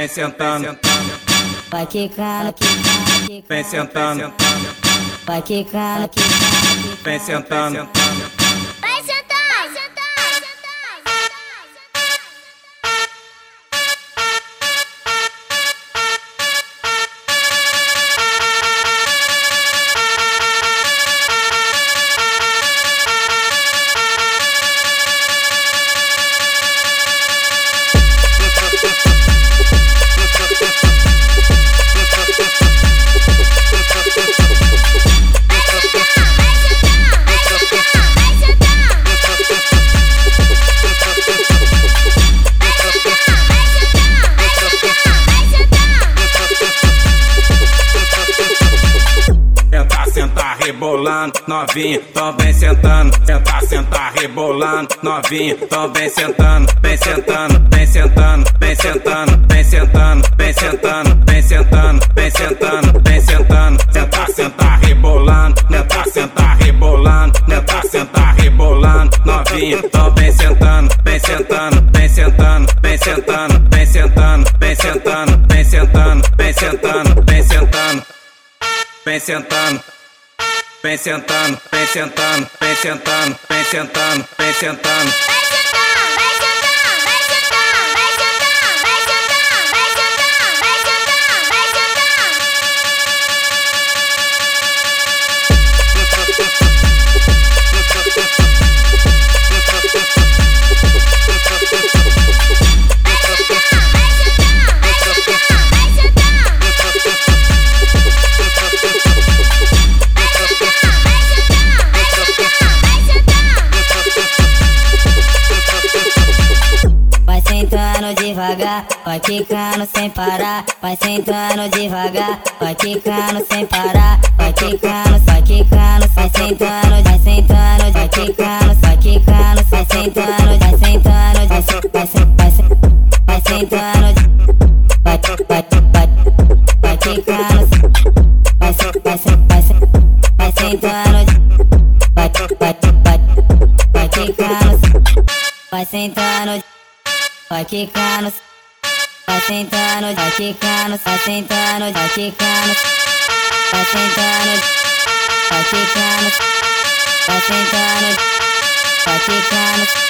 vem sentando, vai quicando, vem sentando, vai quicando, vem sentando. Rebolando, novinho, tô vem sentando. Sentar, sentar, rebolando, novinho, tô vem sentando. Vem sentando, vem sentando, vem sentando, vem sentando, vem sentando, vem sentando, vem sentando, vem sentando. Sentar, sentar, rebolando, sentar, sentar, rebolando, sentar, sentar, rebolando, novinho, tô vem sentando, vem sentando, vem sentando, vem sentando, vem sentando, vem sentando, vem sentando, vem sentando, vem sentando vem sentando, vem sentando, vem sentando, vem sentando, vem sentando, vem sentando. Devagar, vai quicando sem parar, vai sentando devagar, vai quicando sem parar, vai quicando, vai quicando, vai sentando, vai sentando, vai quicando, vai quicando, vai sentando, vai sentando, vai se- vai se- vai se- vai sentando, vai vai vai vai vai vai vai sentando, vai vai vai vai quicando, vai sentando vai quicando, vai sentando, vai quicando, vai sentando, vai quicando, vai sentando, vai quicando, vai sentando, vai quicando.